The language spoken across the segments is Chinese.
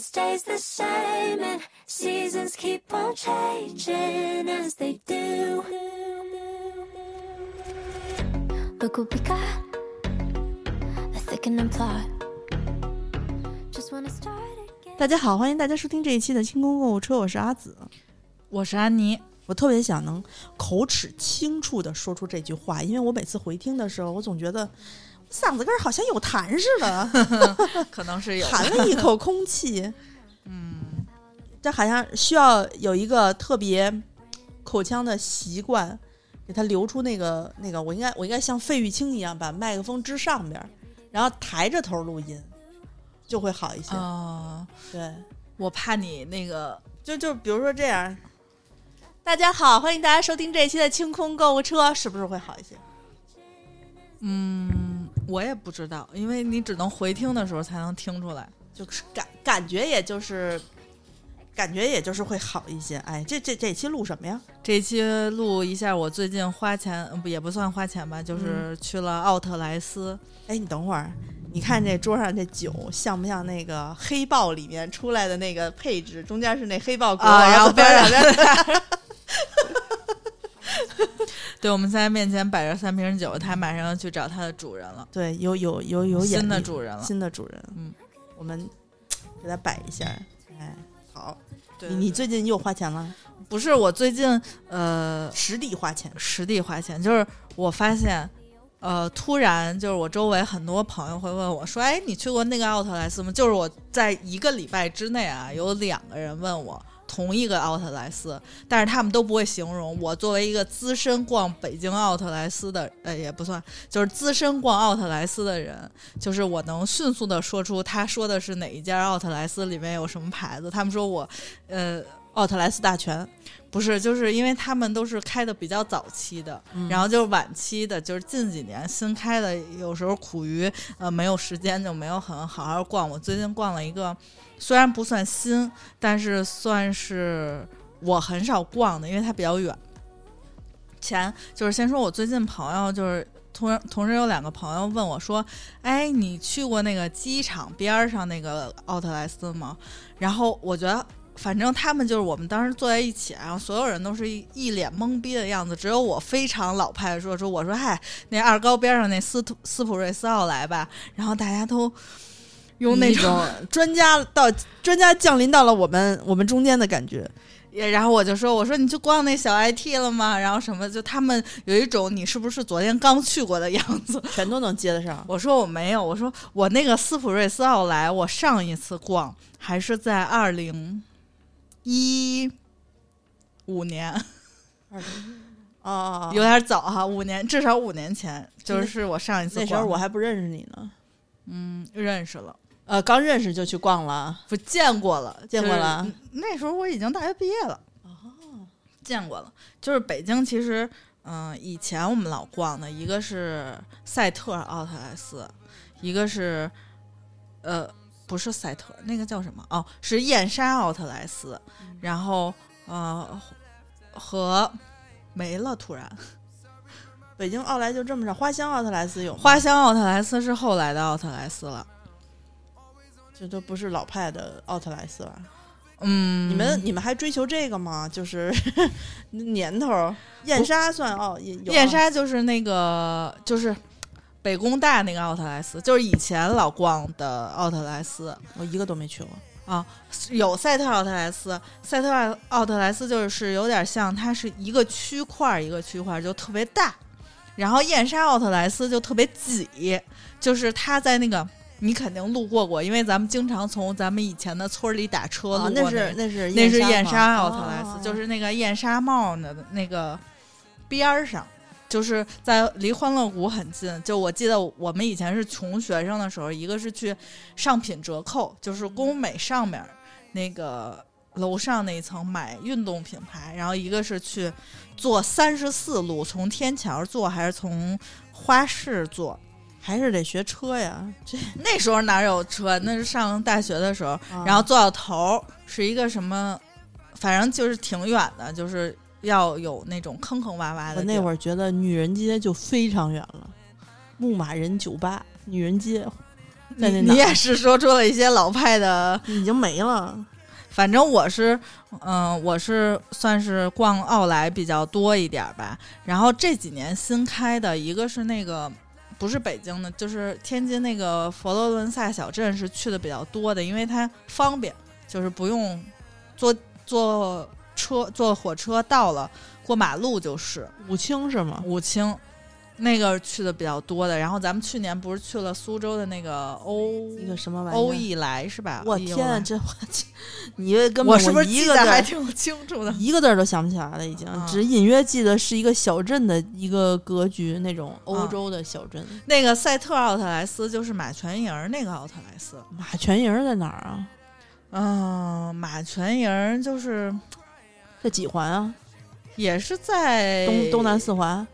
stays the same, and seasons keep on changing as they do. Look what we got a thickening plot. Just wanna start again. 大家好，欢迎大家收听这一期的清空购物车，我是阿紫。我是安妮，我特别想能口齿清楚的说出这句话，因为我每次回听的时候，我总觉得嗓子根儿好像有痰似的，可能是有含了一口空气。嗯，这好像需要有一个特别口腔的习惯，给它留出那个那个，我应该我应该像费玉清一样，把麦克风支上边儿，然后抬着头录音，就会好一些。啊、对，我怕你那个就就比如说这样。大家好，欢迎大家收听这一期的清空购物车，是不是会好一些？嗯，我也不知道，因为你只能回听的时候才能听出来。就是感感觉，也就是感觉，也就是会好一些。哎，这这这期录什么呀？这期录一下，我最近花钱，呃不也不算花钱吧，就是去了奥特莱斯。哎，你等会儿，你看这桌上这酒像不像那个黑豹里面出来的那个配置？中间是那黑豹国王，啊然后边上边 对，我们现在面前摆着三瓶酒，他马上要去找他的主人了，对，有有有有新的主人了。新的主人。嗯，我们给他摆一下。哎，好，对你你最近又花钱了？不是我最近呃实地花钱。实地花钱，就是我发现，呃，突然就是我周围很多朋友会问我说：“哎，你去过那个奥特莱斯吗？”就是我在一个礼拜之内啊，有两个人问我同一个奥特莱斯，但是他们都不会形容。我作为一个资深逛北京奥特莱斯的，呃，也不算，就是资深逛奥特莱斯的人，就是我能迅速的说出他说的是哪一家奥特莱斯里面有什么牌子。他们说我，呃。奥特莱斯大全，不是，就是因为他们都是开的比较早期的，嗯然后就是晚期的，就是近几年新开的，有时候苦于呃没有时间，就没有很好好逛。我最近逛了一个，虽然不算新，但是算是我很少逛的，因为它比较远。前就是先说我最近朋友就是。同同时有两个朋友问我说：“哎，你去过那个机场边上那个奥特莱斯吗？”然后我觉得反正他们就是我们当时坐在一起，然后所有人都是一一脸懵逼的样子，只有我非常老派的说说，我说嗨，那二高边上那斯斯普瑞斯奥莱吧，然后大家都用那种，专家到专家降临到了我们我们中间的感觉。也然后我就说，我说你去逛那小 IT 了吗？然后什么，就他们有一种你是不是昨天刚去过的样子。全都能接得上。我说我没有，我说我那个斯普瑞斯奥莱，我上一次逛还是在二零一五年。哦，有点早哈，五年至少五年前，就是我上一次那时候逛我还不认识你呢，嗯认识了，呃，刚认识就去逛了。不见过了，见过了那时候我已经大学毕业了，哦，见过了。就是北京其实，嗯、以前我们老逛的一个是赛特奥特莱斯，一个是呃不是赛特，那个叫什么？哦，是燕莎奥特莱斯，然后呃和没了，突然。北京奥莱就这么着，花香奥特莱斯有花香奥特莱斯是后来的奥特莱斯了。这都不是老派的奥特莱斯了。嗯，你们你们还追求这个吗？就是 年头儿，燕莎算奥燕莎就是那个就是北工大那个奥特莱斯，就是以前老逛的奥特莱斯我一个都没去过。啊。有赛特奥特莱斯，赛特奥特莱斯就是有点像，它是一个区块儿一个区块儿就特别大，然后燕莎奥特莱斯就特别挤，就是它在那个。你肯定路过过，因为咱们经常从咱们以前的村儿里打车路啊，过、那是那是那是燕燕莎奥特莱斯，哦就是那个燕莎帽的那个边儿上，就是在离欢乐谷很近。就我记得我们以前是穷学生的时候，一个是去上品折扣，就是工美上面那个楼上那一层买运动品牌，然后一个是去坐三十四路，从天桥坐还是从花市坐？还是得学车呀。这 那时候哪有车？那是上大学的时候，啊然后坐到头儿是一个什么，反正就是挺远的，就是要有那种坑坑洼洼的。我那会儿觉得女人街就非常远了，牧马人酒吧、女人街，你你也是说出了一些老派的，已经没了。反正我是，嗯、我是算是逛奥莱比较多一点儿吧。然后这几年新开的一个是那个。不是北京的，就是天津那个佛罗伦萨小镇是去的比较多的，因为它方便，就是不用坐坐车坐火车到了，过马路就是。武清是吗？武清，那个去的比较多的。然后咱们去年不是去了苏州的那个欧一个什么玩意儿？欧意来是吧？我天啊，这我这你根本我是不是一个字儿记得还挺清楚的？一个字儿都想不起来了，已经，啊只隐约记得是一个小镇的一个格局，那种欧啊洲的小镇。那个赛特奥特莱斯就是马泉营那个奥特莱斯。马泉营在哪儿啊？嗯，马泉营就是在几环啊？也是在东东南，四环。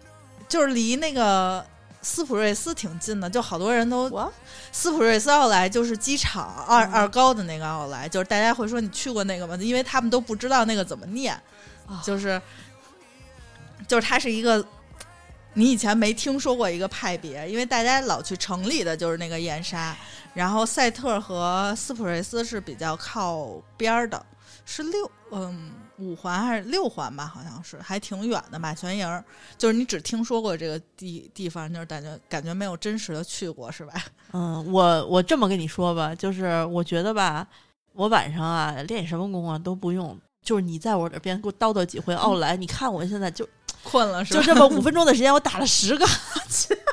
就是离那个。斯普瑞斯挺近的，就好多人都我斯普瑞斯奥莱就是机场二、嗯二高的那个奥莱，就是大家会说你去过那个吗？因为他们都不知道那个怎么念，啊就是就是它是一个你以前没听说过一个派别，因为大家老去城里的就是那个燕莎，然后赛特和斯普瑞斯是比较靠边儿的，是六嗯五环还是六环吧，好像是还挺远的马泉营儿，就是你只听说过这个地地方，就是感觉感觉没有真实的去过，是吧？嗯，我我这么跟你说吧，就是我觉得吧，我晚上啊练什么功啊都不用，就是你在我这边给我叨叨几回奥莱，你看我现在就 困了是吧？就这么五分钟的时间，我打了十个哈欠。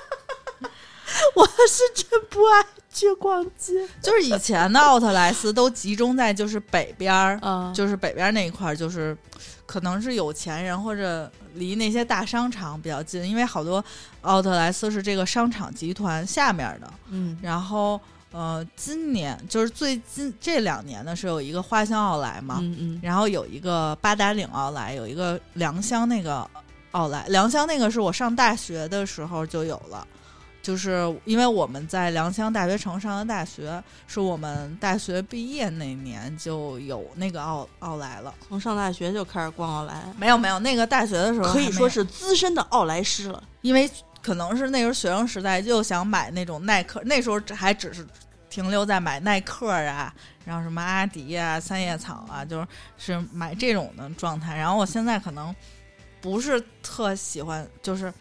我是真不爱去逛街就是以前的奥特莱斯都集中在就是北边儿，啊，就是北边那一块儿，就是可能是有钱人或者离那些大商场比较近，因为好多奥特莱斯是这个商场集团下面的。嗯然后呃，今年就是最近这两年呢是有一个花乡奥莱嘛，嗯嗯然后有一个八达岭奥莱，有一个良乡那个奥莱，良乡那个是我上大学的时候就有了。就是因为我们在良乡大学城上的大学，是我们大学毕业那年就有那个奥奥莱了。从上大学就开始逛奥莱，没有没有，那个大学的时候可以说是资深的奥莱师了。因为可能是那时候学生时代就想买那种耐克，那时候还只是停留在买耐克啊，然后什么阿迪啊、三叶草啊，就是是买这种的状态。然后我现在可能不是特喜欢，就是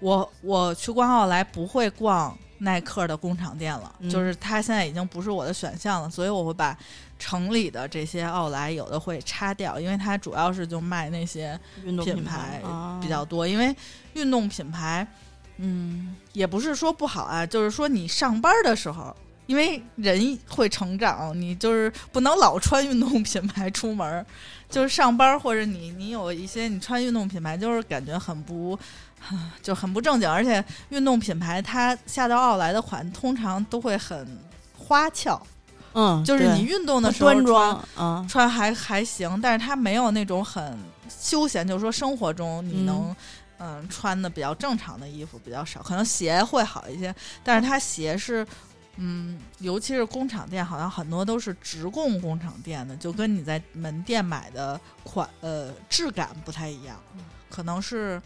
我我去逛奥莱不会逛耐克的工厂店了，嗯就是它现在已经不是我的选项了，所以我会把城里的这些奥莱有的会擦掉，因为它主要是就卖那些。运动品牌比较多，因为运动品牌，嗯，也不是说不好啊，就是说你上班的时候，因为人会成长，你就是不能老穿运动品牌出门儿，就是上班或者你你有一些你穿运动品牌，就是感觉很不。就很不正经，而且运动品牌它下到奥莱的款通常都会很花俏，嗯，就是你运动的时候穿端庄啊，穿还还行，但是它没有那种很休闲，就是说生活中你能嗯、穿的比较正常的衣服比较少，可能鞋会好一些，但是它鞋是。嗯，尤其是工厂店，好像很多都是直供工厂店的，就跟你在门店买的款呃质感不太一样，可能是，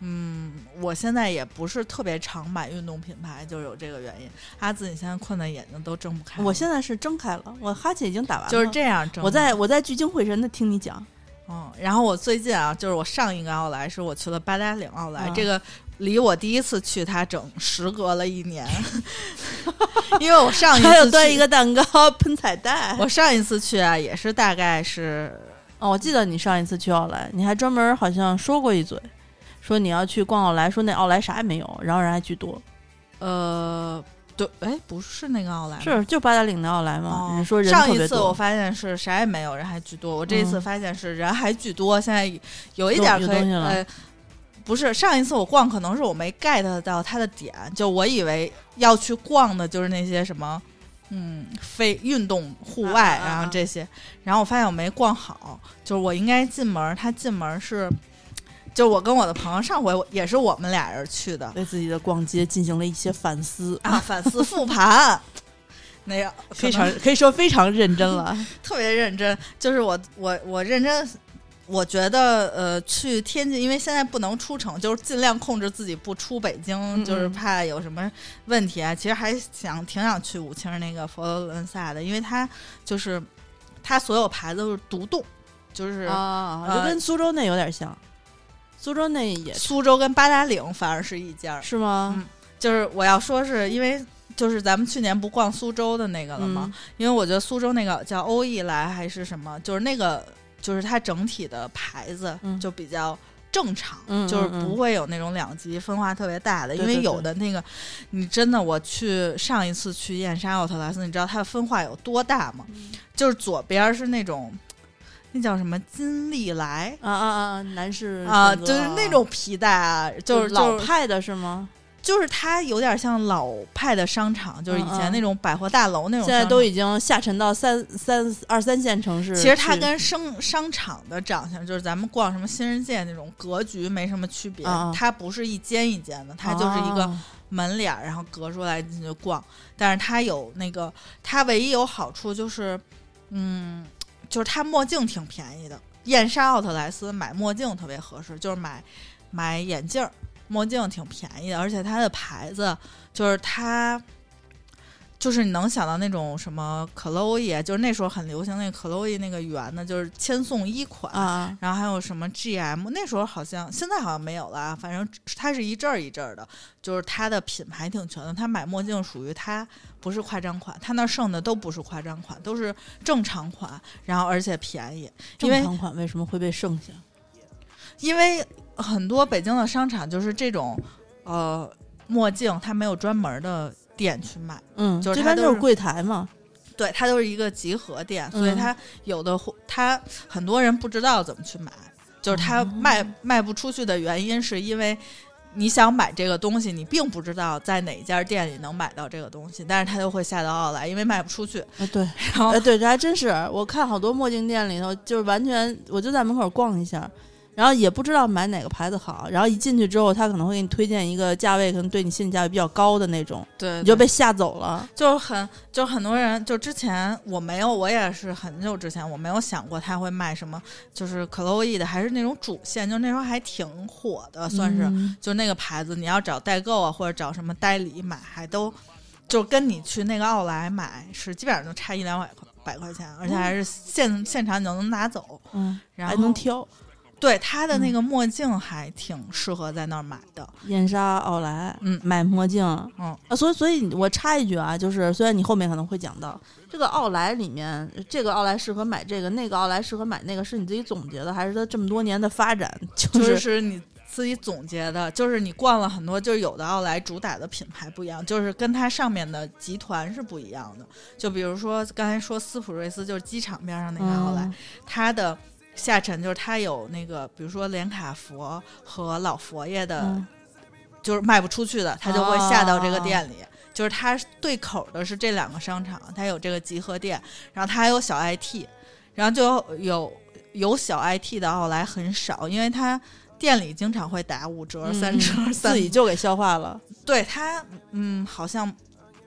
嗯，我现在也不是特别常买运动品牌，就有这个原因。阿紫，你现在困的眼睛都睁不开了，我现在是睁开了，我哈欠已经打完了，就是这样睁。我在我在聚精会神的听你讲，嗯，然后我最近啊，就是我上一个奥莱是我去了八达岭奥莱，嗯。这个离我第一次去它整时隔了一年，因为我上一次还有端一个蛋糕喷彩带。我上一次去啊，也是大概是哦，我记得你上一次去奥莱，你还专门好像说过一嘴，说你要去逛奥莱，说那奥莱啥也没有，然后人还巨多。呃，对，哎，不是那个奥莱，是就八达岭的奥莱嘛，哦人说人上。一次我发现是啥也没有，人还巨多。我这一次嗯发现是人还巨多，现在有一点儿可以东西了呃，不是上一次我逛，可能是我没 get 到它的点，就我以为要去逛的就是那些什么。嗯，非运动户外，啊啊啊然后这些，然后我发现我没逛好，就是我应该进门，他进门是，就是我跟我的朋友上回也是我们俩人去的对自己的逛街进行了一些反思，啊，反思复盘，那个非常可以说非常认真了。特别认真，就是我我我认真我觉得呃，去天津，因为现在不能出城，就是尽量控制自己不出北京，嗯就是怕有什么问题啊。其实还想挺想去武清那个佛罗伦萨的，因为它就是它所有牌子都是独栋，就是啊，呃就跟苏州那有点像，苏州那也苏州跟八达岭反而是一家儿。是吗？嗯就是我要说是因为。就是咱们去年不逛苏州的那个了吗？嗯因为我觉得苏州那个叫欧逸来还是什么，就是那个就是它整体的牌子嗯就比较正常，嗯就是不会有那种两极分化特别大的。因为有的那个，你真的我去上一次去燕莎奥特莱斯，你知道它的分化有多大吗？嗯就是左边是那种。那叫什么金利来啊啊啊！男士啊，就是那种皮带啊，就是老派的是吗？就是它有点像老派的商场，就是以前那种百货大楼那种。现在都已经下沉到三三二三线城市。其实它跟商商场的长相，就是咱们逛什么新世界那种格局没什么区别。啊它不是一间一间的，它就是一个啊门脸儿，然后隔出来进去逛。但是它有那个，它唯一有好处就是，嗯，就是它墨镜挺便宜的。燕莎奥特莱斯买墨镜特别合适，就是买买眼镜儿，墨镜挺便宜的，而且它的牌子就是它。就是你能想到那种什么 Chloe，就是那时候很流行那个 Chloe 那个圆的，就是千颂伊款，啊然后还有什么 GM，那时候好像现在好像没有了啊，反正它是一阵儿一阵儿的，就是它的品牌挺全的。他买墨镜属于它不是夸张款，他那儿剩的都不是夸张款，都是正常款，然后而且便宜，正常款为什么会被剩下？因为很多北京的商场就是这种呃墨镜，它没有专门的店去卖。嗯，就是它都是柜台嘛。对，它都是一个集合店，所以嗯它有的货，它很多人不知道怎么去买，就是它哦卖、卖不出去的原因是因为你想买这个东西，你并不知道在哪家店里能买到这个东西，但是它就会下到奥莱，因为卖不出去。啊，对，然后哎，对，这还真是。我看好多墨镜店里头，就是完全，我就在门口逛一下，然后也不知道买哪个牌子好，然后一进去之后，他可能会给你推荐一个价位可能对你心理价位比较高的那种，对你就被吓走了。就很就很多人就之前我没有，我也是很久之前我没有想过他会卖什么，就是 Chloe 的，还是那种主线，就那时候还挺火的，算是。嗯就那个牌子，你要找代购啊，或者找什么代理买，还都就跟你去那个奥莱买是基本上就差一两百块百块钱，而且还是现现场你就能拿走。嗯，然后还能挑。对他的那个墨镜还挺适合在那儿买的。燕莎、奥莱，嗯买墨镜，嗯啊，所以所以我插一句啊，就是虽然你后面可能会讲到这个奥莱里面，这个奥莱适合买这个，那个奥莱适合买那个，是你自己总结的，还是它这么多年的发展？就就是是你自己总结的，就是你逛了很多，就是有的奥莱主打的品牌不一样，就是跟它上面的集团是不一样的。就比如说刚才说斯普瑞斯，就是机场边上那个奥莱，嗯它的下沉就是它有那个，比如说连卡佛和老佛爷的，嗯就是卖不出去的，它就会下到这个哦店里。就是它对口的是这两个商场，它有这个集合店，然后它还有小 IT，然后就有有小 IT 的奥莱很少，因为它店里经常会打五折、三折、自己就给消化了。对它，嗯，好像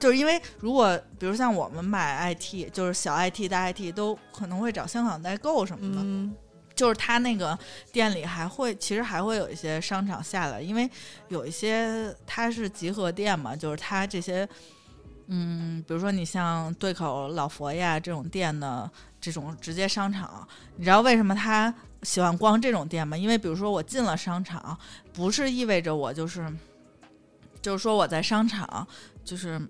就是因为如果比如像我们买 IT，就是小 IT、大 IT 都可能会找香港代购什么的，嗯就是他那个店里还会，其实还会有一些商场下来，因为有一些它是集合店嘛，就是它这些，嗯，比如说你像对口老佛爷啊这种店的这种直接商场，你知道为什么他喜欢逛这种店吗？因为比如说我进了商场，不是意味着我就是，就是说我在商场就是。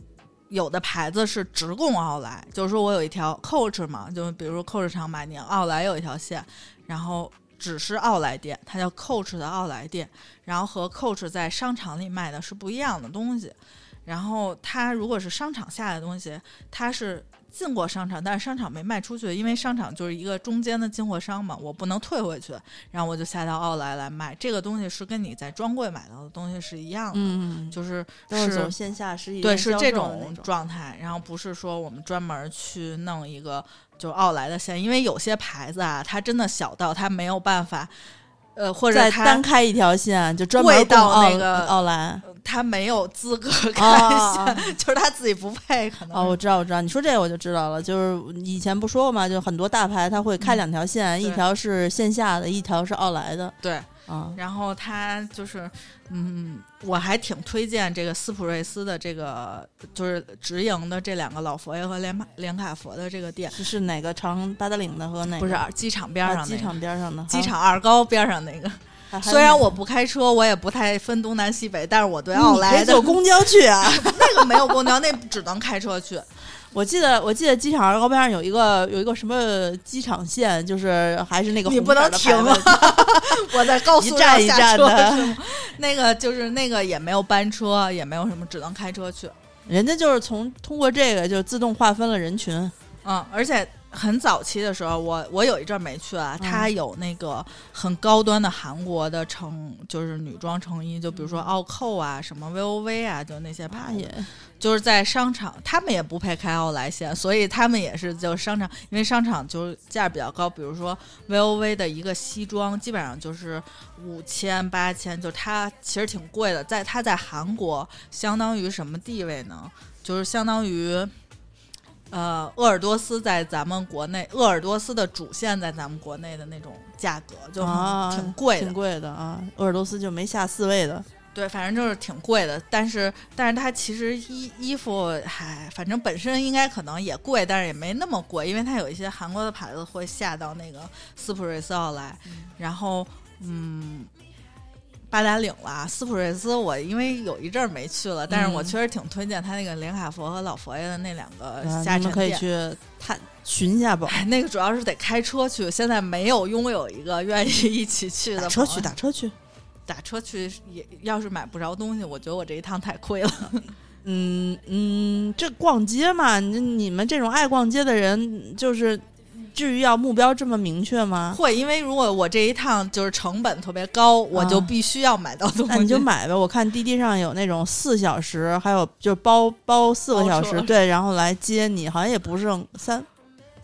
有的牌子是直供奥莱，就是说我有一条 Coach 嘛，就比如说 Coach 厂买你奥莱有一条线，然后只是奥莱店，它叫 Coach 的奥莱店，然后和 Coach 在商场里卖的是不一样的东西。然后它如果是商场下的东西，它是进过商场，但是商场没卖出去，因为商场就是一个中间的进货商嘛，我不能退回去，然后我就下到奥莱来卖。这个东西是跟你在专柜买到的东西是一样的，嗯，就是都是线下实体对，是这种状态，然后不是说我们专门去弄一个就奥莱的线，因为有些牌子啊，它真的小到它没有办法，呃，或者再单开一条线，就专门到那个奥莱。他没有资格哦开哦线，哦 就是他自己不配，可能哦，我知道，我知道，你说这个我就知道了。就是以前不说过嘛，就很多大牌他会开嗯两条线，一条是线下的，一条是奥莱的对。啊。然后他就是，嗯，我还挺推荐这个斯普瑞斯的这个，就是直营的这两个老佛爷和连连卡佛的这个店，是是哪个长八达岭的和哪个？不是机场边啊上、那个机场边上的机场二高边上那个。虽然我不开车，我也不太分东南西北，但是我对奥你可莱的以坐公交去啊。那个没有公交，那只能开车去。我记得我记得机场二高边上有一个有一个什么机场线，就是还是那个你红不能停色的牌子啊！我在高速一站上下车一站的是吗 那个就是那个也没有班车，也没有什么，只能开车去。人家就是从通过这个就自动划分了人群。嗯，而且很早期的时候，我我有一阵儿没去啊，嗯它有那个很高端的韩国的成，就是女装成衣，就比如说奥扣啊，什么 VOV 啊，就那些牌子，就是在商场，他们也不配开奥莱线，所以他们也是就商场，因为商场就是价比较高，比如说 VOV 的一个西装，基本上就是五千八千，就它其实挺贵的，在它在韩国相当于什么地位呢？就是相当于。呃，鄂尔多斯在咱们国内，鄂尔多斯的主线在咱们国内的那种价格就挺贵的挺，贵的啊。鄂尔多斯就没下四位的，对，反正就是挺贵的，但是但是它其实衣衣服还反正本身应该可能也贵，但是也没那么贵，因为它有一些韩国的牌子会下到那个斯普瑞斯奥莱，然后嗯。八达岭了，斯普瑞斯，我因为有一阵儿没去了，但是我嗯确实挺推荐他那个连卡佛和老佛爷的那两个啊下沉你们可以。去探寻一下吧。哎，那个主要是得开车去，现在没有拥有一个愿意一起去的打车去，打车去。打车去也要是买不着东西，我觉得我这一趟太亏了。嗯嗯，这逛街嘛，你你们这种爱逛街的人，就是至于要目标这么明确吗？会，因为如果我这一趟就是成本特别高，我就啊必须要买到东西。那你就买呗。我看滴滴上有那种四小时，还有就包包四个小时，对，然后来接你，好像也不剩三。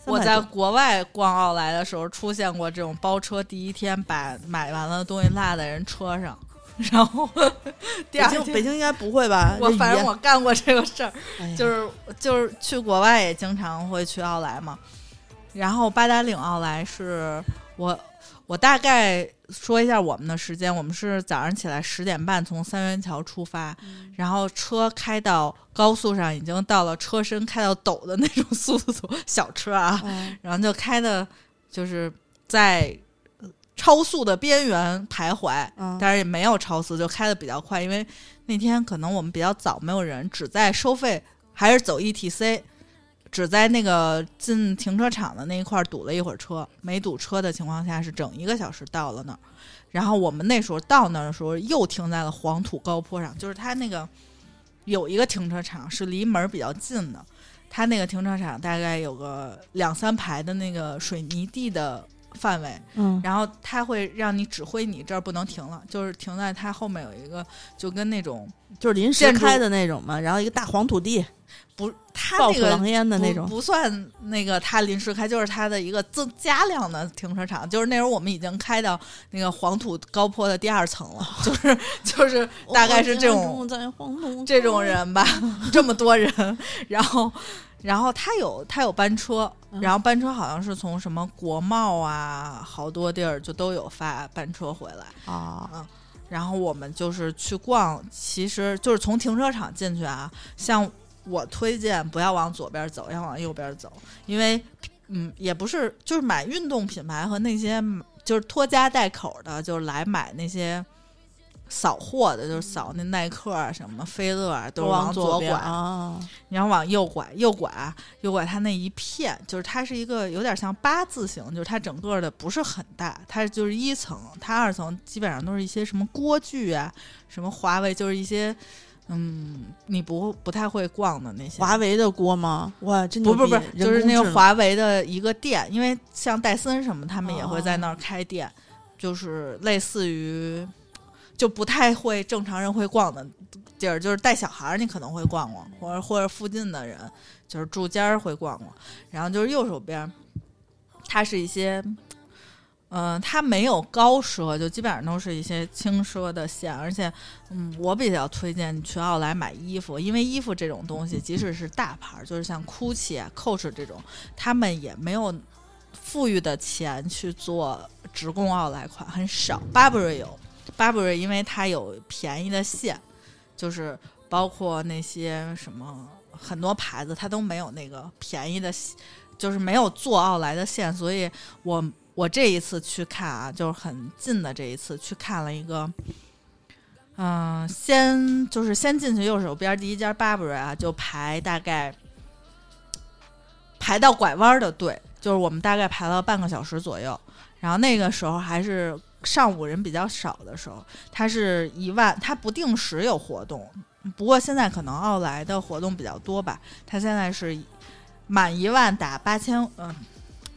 我在国外逛奥莱的时候出现过这种包车，第一天把买完了的东西落在人车上，然后 第二天北京应该不会吧？我反正我干过这个事儿，哎就是就是去国外也经常会去奥莱嘛。然后八达岭奥莱是我我大概说一下我们的时间，我们是早上起来十点半从三元桥出发，嗯然后车开到高速上，已经到了车身开到抖的那种速度，小车啊，嗯然后就开的就是在超速的边缘徘徊，嗯但是也没有超速，就开的比较快。因为那天可能我们比较早，没有人，只在收费还是走 ETC，只在那个进停车场的那一块儿堵了一会儿车，没堵车的情况下是整一个小时到了那儿。然后我们那时候到那儿的时候，又停在了黄土高坡上，就是它那个有一个停车场是离门儿比较近的，它那个停车场大概有个两三排的那个水泥地的范围，嗯然后它会让你指挥你这儿不能停了，就是停在它后面有一个就跟那种就是临时开的那种嘛，然后一个大黄土地，不，他那个狼烟的那种。不不算那个他临时开，就是他的一个增加量的停车场。就是那时候我们已经开到那个黄土高坡的第二层了，就是就是大概是这种这种人吧，这么多人，然后。然后他有他有班车，嗯然后班车好像是从什么国贸啊，好多地儿就都有发班车回来。啊，然后我们就是去逛，其实就是从停车场进去啊。像我推荐不要往左边走，要往右边走，因为嗯，也不是就是买运动品牌和那些就是拖家带口的，就是来买那些扫货的，就是扫那耐克啊、什么菲乐啊，都是往左边拐。啊，你要往右拐，右拐啊，右拐，它那一片就是它是一个有点像八字形，就是它整个的不是很大，它就是一层，它二层基本上都是一些什么锅具啊，什么华为，就是一些嗯，你不不太会逛的那些。华为的锅吗？哇，真不不不，就是那个华为的一个店，因为像戴森什么，他们也会在那儿开店，就是类似于就不太会正常人会逛的地儿，就是带小孩儿你可能会逛逛，或者或者附近的人就是住家儿会逛逛，然后就是右手边儿，它是一些嗯，它没有高奢，就基本上都是一些轻奢的线，而且，嗯，我比较推荐你去奥莱买衣服，因为衣服这种东西，即使是大牌，就是像 GUCCI、Coach 这种，他们也没有富裕的钱去做直供奥莱款，很少。Burberry 有，Burberry 因为它有便宜的线，就是包括那些什么很多牌子，它都没有那个便宜的，就是没有做奥莱的线，所以我。我这一次去看啊，就是很近的这一次去看了一个，嗯，先就是先进去右手边第一家 Burberry 啊，就排大概排到拐弯的队，就是我们大概排了半个小时左右。然后那个时候还是上午人比较少的时候，它是一万，它不定时有活动，不过现在可能奥莱的活动比较多吧。它现在是满一万打八千，嗯，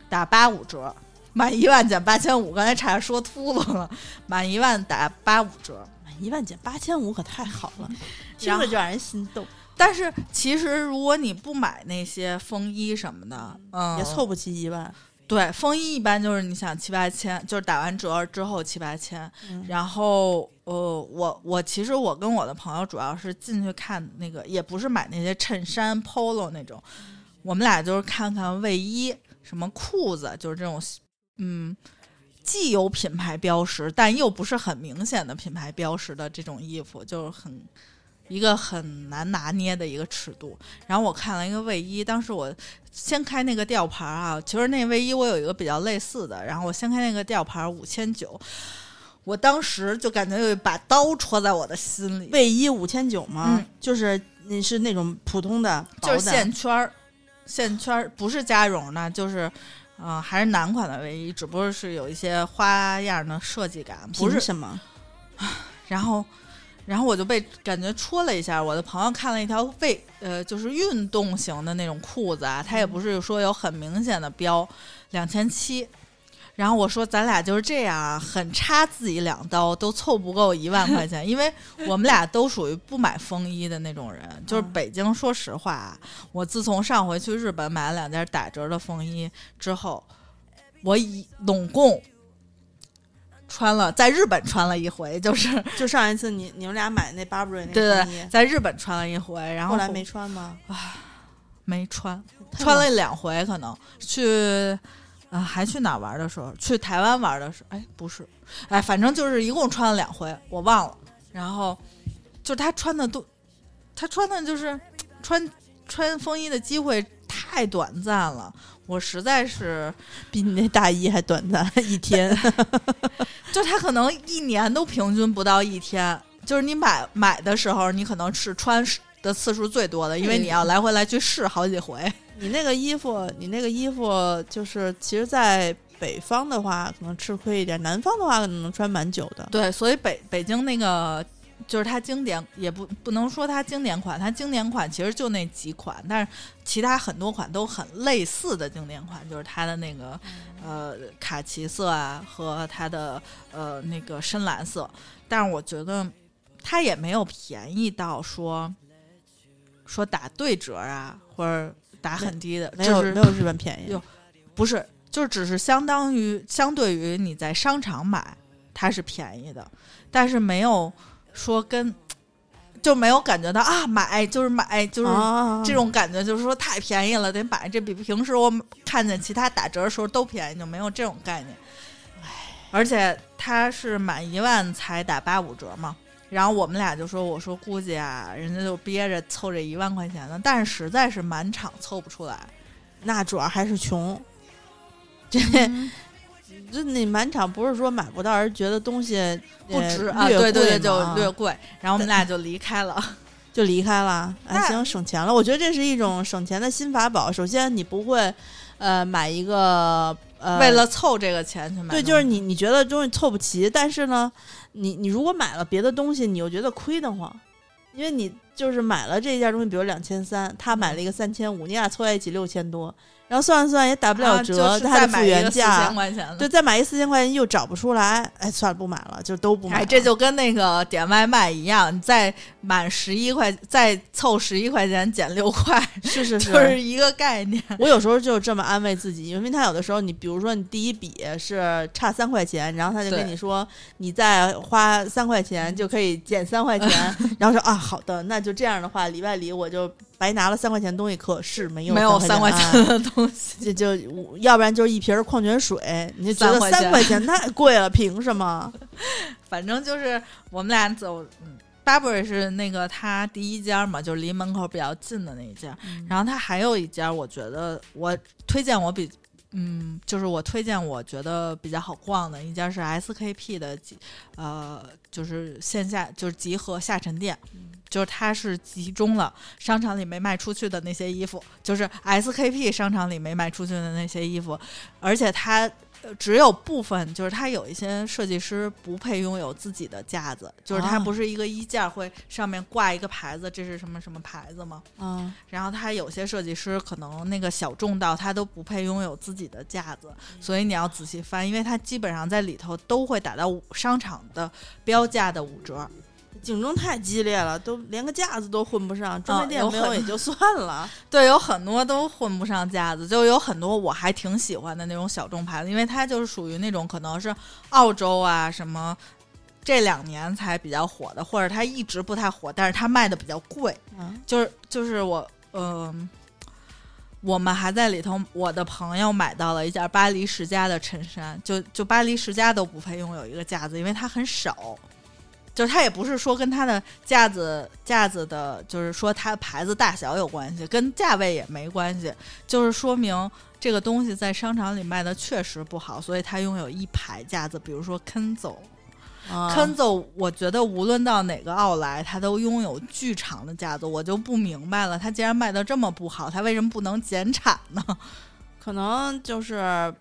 打八五折。满一万减八千五，刚才差点说秃噜了。满一万打八五折，满一万减八千五可太好了，听着就让人心动。但是其实如果你不买那些风衣什么的，嗯，也凑不齐一万。对，风衣一般就是你想七八千，就是打完折之后七八千。然后呃，我我其实我跟我的朋友主要是进去看那个，也不是买那些衬衫、polo 那种，我们俩就是看看卫衣、什么裤子，就是这种。嗯，既有品牌标识，但又不是很明显的品牌标识的这种衣服，就是很一个很难拿捏的一个尺度。然后我看了一个卫衣，当时我掀开那个吊牌啊，其实那卫衣我有一个比较类似的，然后我掀开那个吊牌五千九，我当时就感觉有一把刀戳在我的心里。卫衣五千九吗？就是你是那种普通的，就是线圈儿，线圈儿不是加绒的，就是。嗯，还是男款的卫衣，只不过是有一些花样的设计感，不是什么。然后，然后我就被感觉戳了一下。我的朋友看了一条卫，呃，就是运动型的那种裤子啊，它也不是说有很明显的标，两千七。然后我说咱俩就是这样啊，很差自己两刀都凑不够一万块钱，因为我们俩都属于不买风衣的那种人。就是北京，说实话，我自从上回去日本买了两件打折的风衣之后，我以拢共穿了在日本穿了一回，就是就上一次你你们俩买那 Burberry 那对对，在日本穿了一回，然后后来没穿吗？啊，没穿，穿了两回，可能去。啊，还去哪玩的时候？去台湾玩的时候？哎，不是，哎，反正就是一共穿了两回，我忘了。然后，就是他穿的都，他穿的就是穿穿风衣的机会太短暂了，我实在是比你那大衣还短暂一天。就他可能一年都平均不到一天，就是你买买的时候，你可能是穿的次数最多的，因为你要来回来去试好几回。你那个衣服，你那个衣服就是，其实，在北方的话可能吃亏一点，南方的话可能能穿蛮久的。对，所以北北京那个就是它经典，也不不能说它经典款，它经典款其实就那几款，但是其他很多款都很类似的经典款，就是它的那个呃卡其色啊和它的呃那个深蓝色，但是我觉得它也没有便宜到说说打对折啊或者。打很低的，没有没有日本便宜，不是，就只是相当于相对于你在商场买，它是便宜的，但是没有说跟就没有感觉到啊买就是买就是这种感觉，就是说太便宜了得买，这比平时我看见其他打折的时候都便宜，就没有这种概念。唉，而且它是满一万才打八五折嘛。然后我们俩就说：“我说估计啊，人家就憋着凑这一万块钱呢，但是实在是满场凑不出来，那主要还是穷。这这你满场不是说买不到，而是觉得东西不值啊，对对对，就略贵。然后我们俩就离开了，就离开了。啊，行，省钱了。我觉得这是一种省钱的新法宝。首先，你不会呃买一个呃为了凑这个钱去买，对，就是你你觉得东西凑不齐，但是呢。你你如果买了别的东西，你又觉得亏得慌，因为你就是买了这一件东西，比如两千三，他买了一个三千五，你俩凑在一起六千多，然后算了算也打不了啊折，就是他的买原价4000，块钱对，再买一四千块钱又找不出来，哎，算了，不买了，就都不买这就跟那个点外卖一样，你再满十一块，再凑十一块钱减六块，是是是，就是一个概念。我有时候就这么安慰自己，因为他有的时候，你比如说你第一笔是差三块钱，然后他就跟你说，你再花三块钱就可以减三块钱，然后说啊好的，那就这样的话，里外里我就白拿了三块钱东西，可是没有没有三块钱钱的东西，就就要不然就是一瓶矿泉水，你就觉得三块钱太贵了，凭什么？反正就是我们俩走，嗯。Burberry 是那个他第一家嘛，就是离门口比较近的那一家。然后他还有一家，我觉得我推荐我比，嗯，就是我推荐我觉得比较好逛的一家是 SKP 的集，呃，就是线下就是集合下沉店，就是它是集中了商场里没卖出去的那些衣服，就是 SKP 商场里没卖出去的那些衣服，而且它。呃只有部分，就是它有一些设计师不配拥有自己的架子，就是它啊不是一个衣架会上面挂一个牌子，这是什么什么牌子吗？嗯，然后它有些设计师可能那个小众到他都不配拥有自己的架子，所以你要仔细翻，因为它基本上在里头都会打到商场的标价的五折。竞争太激烈了，都连个架子都混不上，专卖店没有也就算了。对，有很多都混不上架子，就有很多我还挺喜欢的那种小众牌子，因为它就是属于那种可能是澳洲啊什么。这两年才比较火的，或者它一直不太火，但是它卖的比较贵。嗯就是就是我，嗯、我们还在里头，我的朋友买到了一件巴黎世家的衬衫，就就巴黎世家都不配拥有一个架子，因为它很少。就是它也不是说跟它的架子架子的，就是说它牌子大小有关系，跟价位也没关系，就是说明这个东西在商场里卖的确实不好，所以它拥有一排架子，比如说 Kenzo。啊 Kenzo，我觉得无论到哪个奥莱，它都拥有巨长的架子，我就不明白了，它既然卖的这么不好，它为什么不能减产呢？可能就是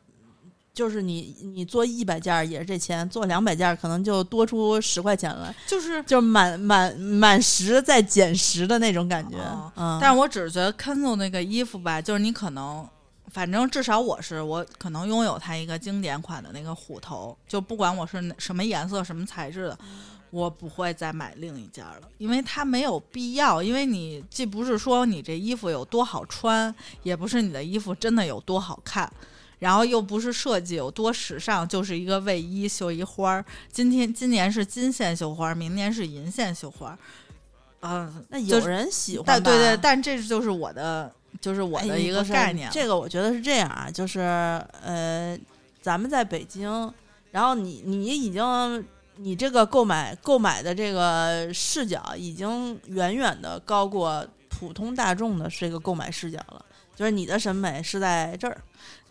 就是你你做一百件儿也是这钱，做两百件儿可能就多出十块钱来，就是，就是满满满十再减十的那种感觉。哦嗯，但是我只是觉得 Kenzo 那个衣服吧，就是你可能。反正至少我是我可能拥有它一个经典款的那个虎头，就不管我是什么颜色、什么材质的，我不会再买另一件了，因为它没有必要。因为你既不是说你这衣服有多好穿，也不是你的衣服真的有多好看，然后又不是设计有多时尚，就是一个卫衣绣一花儿。今天今年是金线绣花儿，明年是银线绣花儿。嗯，那有人喜欢但对对，但这就是我的，就是我哎的一个概念。这个我觉得是这样啊，就是呃，咱们在北京，然后你你已经你这个购买购买的这个视角已经远远的高过普通大众的这个购买视角了，就是你的审美是在这儿，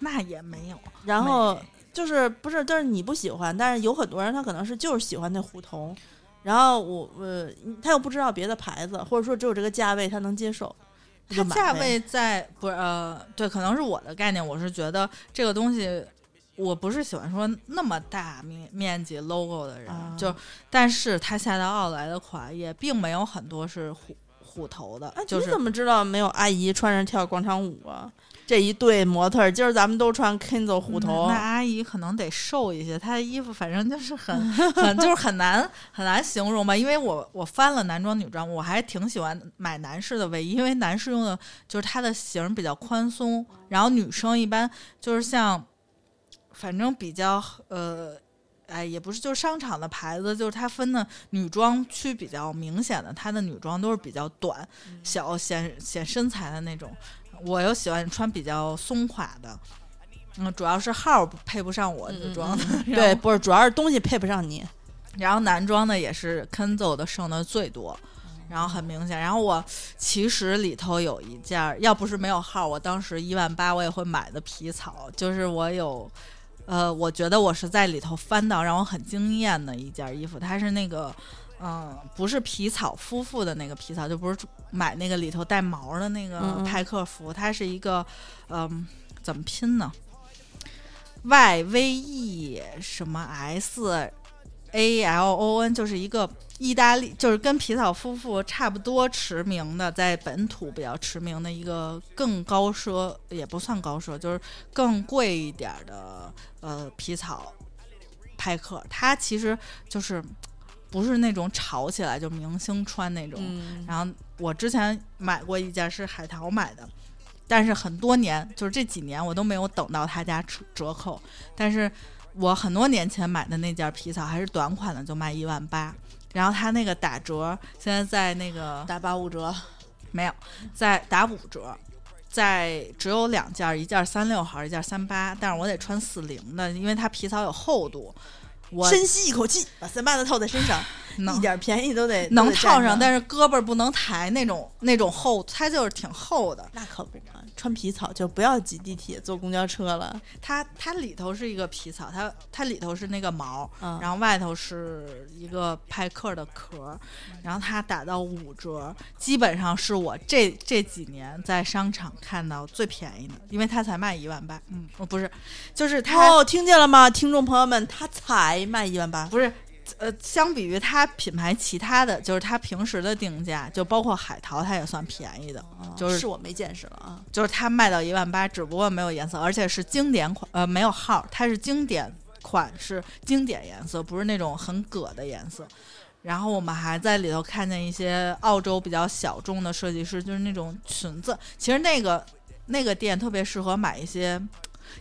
那也没有，然后就是不是，但是你不喜欢，但是有很多人他可能是就是喜欢那胡同。然后我呃，他又不知道别的牌子，或者说只有这个价位他能接受，他价位在不是呃，对，可能是我的概念，我是觉得这个东西。我不是喜欢说那么大面面积 logo 的人，啊就但是它下到奥莱的款也并没有很多是虎虎头的，啊，就是你怎么知道没有阿姨穿着跳广场舞啊？这一对模特儿，今儿咱们都穿 Kenzo 虎头嗯那，阿姨可能得瘦一些，她的衣服反正就是很很就是很难很难形容吧。因为我我翻了男装女装，我还挺喜欢买男士的卫衣，因为男士用的就是它的型儿比较宽松，然后女生一般就是像反正比较呃。哎，也不是，就是商场的牌子，就是它分的女装区比较明显的，它的女装都是比较短、小、显显身材的那种。我又喜欢穿比较松垮的，嗯，主要是号儿配不上我的装 对，不是，主要是东西配不上你。然后男装的也是 Kenzo 的剩的最多，然后很明显。然后我其实里头有一件儿，要不是没有号儿，我当时一万八我也会买的皮草，就是我有。呃，我觉得我是在里头翻到让我很惊艳的一件衣服，它是那个，嗯、不是皮草夫妇的那个皮草，就不是买那个里头带毛的那个派克服，它是一个，嗯、怎么拼呢？Y V E 什么 S A L O N，就是一个意大利，就是跟皮草夫妇差不多驰名的，在本土比较驰名的一个更高奢，也不算高奢，就是更贵一点儿的呃皮草派克。它其实就是不是那种炒起来就明星穿那种。嗯，然后我之前买过一件是海淘买的，但是很多年，就是这几年我都没有等到他家折折扣。但是我很多年前买的那件皮草还是短款的，就卖一万八。然后它那个打折，现在在那个打八五折，没有，在打五折，在只有两件，一件三六号，一件三八，但是我得穿四零的，因为它皮草有厚度，我深吸一口气，把三八的套在身上，一点便宜都得能套上，但是是胳膊不能抬那种那种厚，它就是挺厚的。那可不穿皮草就不要挤地铁、坐公交车了。它它里头是一个皮草，它它里头是那个毛，嗯，然后外头是一个派克的壳，然后它打到五折，基本上是我这这几年在商场看到最便宜的，因为它才卖一万八。嗯，哦不是，就是它、哦，听见了吗，听众朋友们，它才卖一万八，不是。呃，相比于它品牌其他的就是它平时的定价，就包括海淘，它也算便宜的。就是是我没见识了啊。就是它卖到一万八，只不过没有颜色，而且是经典款，呃，没有号，它是经典款，是经典颜色，不是那种很葛的颜色。然后我们还在里头看见一些澳洲比较小众的设计师，就是那种裙子。其实那个那个店特别适合买一些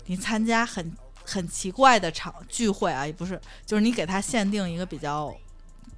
你参加很很奇怪的场聚会啊，也不是，就是你给他限定一个比较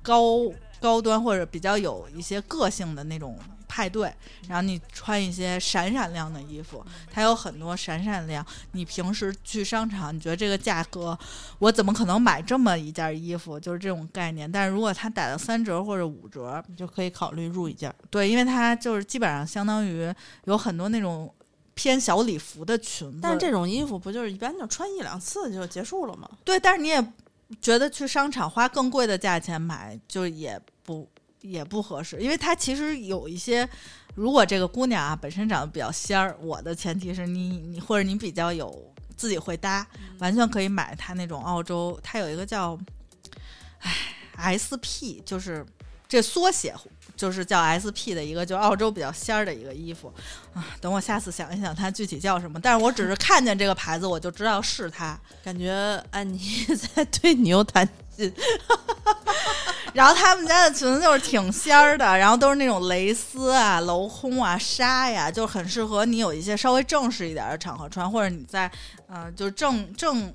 高高端或者比较有一些个性的那种派对，然后你穿一些闪闪亮的衣服，它有很多闪闪亮。你平时去商场，你觉得这个价格，我怎么可能买这么一件衣服？就是这种概念。但是如果它打到三折或者五折，你就可以考虑入一件。对，因为它就是基本上相当于有很多那种偏小礼服的裙子。但是这种衣服不就是一般就穿一两次就结束了吗？对，但是你也觉得去商场花更贵的价钱买，就也不也不合适，因为它其实有一些，如果这个姑娘啊本身长得比较仙儿，我的前提是你你或者你比较有自己会搭，完全可以买它那种澳洲，它有一个叫，唉，SP，就是这缩写。就是叫 SP 的一个，就澳洲比较仙儿的一个衣服啊。等我下次想一想它具体叫什么，但是我只是看见这个牌子，我就知道是它。感觉安妮 在对牛弹琴。然后他们家的裙子就是挺仙儿的，然后都是那种蕾丝啊、镂空啊、纱呀，就很适合你有一些稍微正式一点的场合穿，或者你在呃，就是正正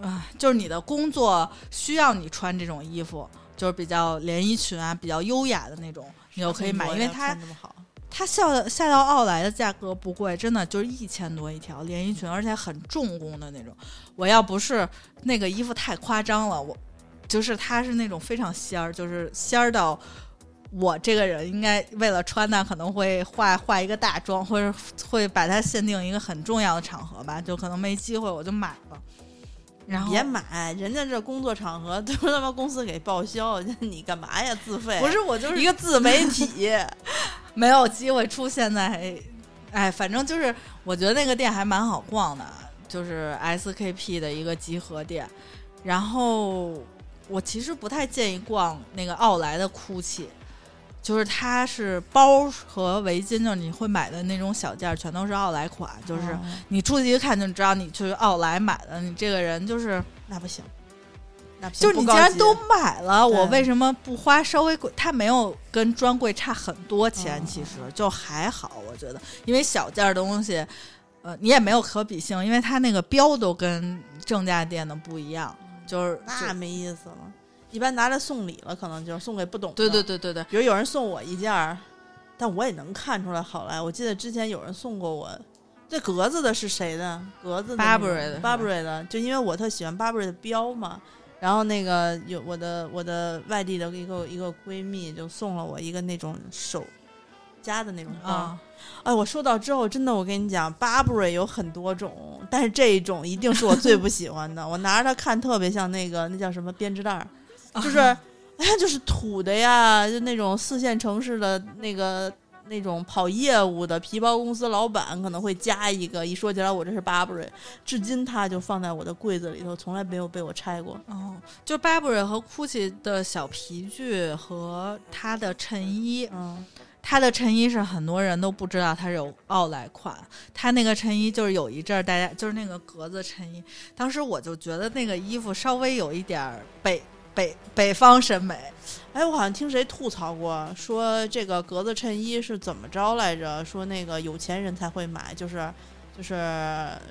啊、就是你的工作需要你穿这种衣服。就是比较连衣裙啊，比较优雅的那种，你就可以买，因为它它下下到奥莱的价格不贵，真的就是一千多一条连衣裙，而且很重工的那种。我要不是那个衣服太夸张了，我就是它是那种非常仙儿，就是仙儿到我这个人应该为了穿它可能会化化一个大妆，或者会把它限定一个很重要的场合吧，就可能没机会我就买了。然后别买，人家这工作场合 都他妈公司给报销，你干嘛呀？自费？不是我就是一个自媒体，没有机会出现在，哎，反正就是我觉得那个店还蛮好逛的，就是 SKP 的一个集合店。然后我其实不太建议逛那个奥莱的 GUCCI。就是它是包和围巾，就是你会买的那种小件，全都是奥莱款。就是你出去一看就知道你去奥莱买的。你这个人就是那不行，那就是你既然都买了，我为什么不花稍微贵？它没有跟专柜差很多钱，其实就还好，我觉得。因为小件的东西，呃，你也没有可比性，因为它那个标都跟正价店的不一样，就是那没意思了。一般拿来送礼了，可能就是送给不懂的。对对对对对，比如有人送我一件儿，但我也能看出来好来。我记得之前有人送过我，这格子的是谁的？格子的 Burberry 的 Burberry 的，就因为我特喜欢 Burberry 的标嘛。然后那个有我的我的外地的一个一个闺蜜就送了我一个那种手夹的那种包。啊哎，我收到之后，真的我跟你讲，Burberry 有很多种，但是这一种一定是我最不喜欢的。我拿着它看特别像那个那叫什么编织袋儿。就是，哎，就是土的呀，就那种四线城市的那个那种跑业务的皮包公司老板可能会加一个，一说起来我这是 Burberry，至今它就放在我的柜子里头，从来没有被我拆过。哦，就 Burberry 和 Gucci 的小皮具和它的衬衣，嗯，它的衬衣是很多人都不知道它是有奥莱款，它那个衬衣就是有一阵儿大家就是那个格子衬衣，当时我就觉得那个衣服稍微有一点儿北北北方审美，哎，我好像听谁吐槽过，说这个格子衬衣是怎么着来着？说那个有钱人才会买，就是就是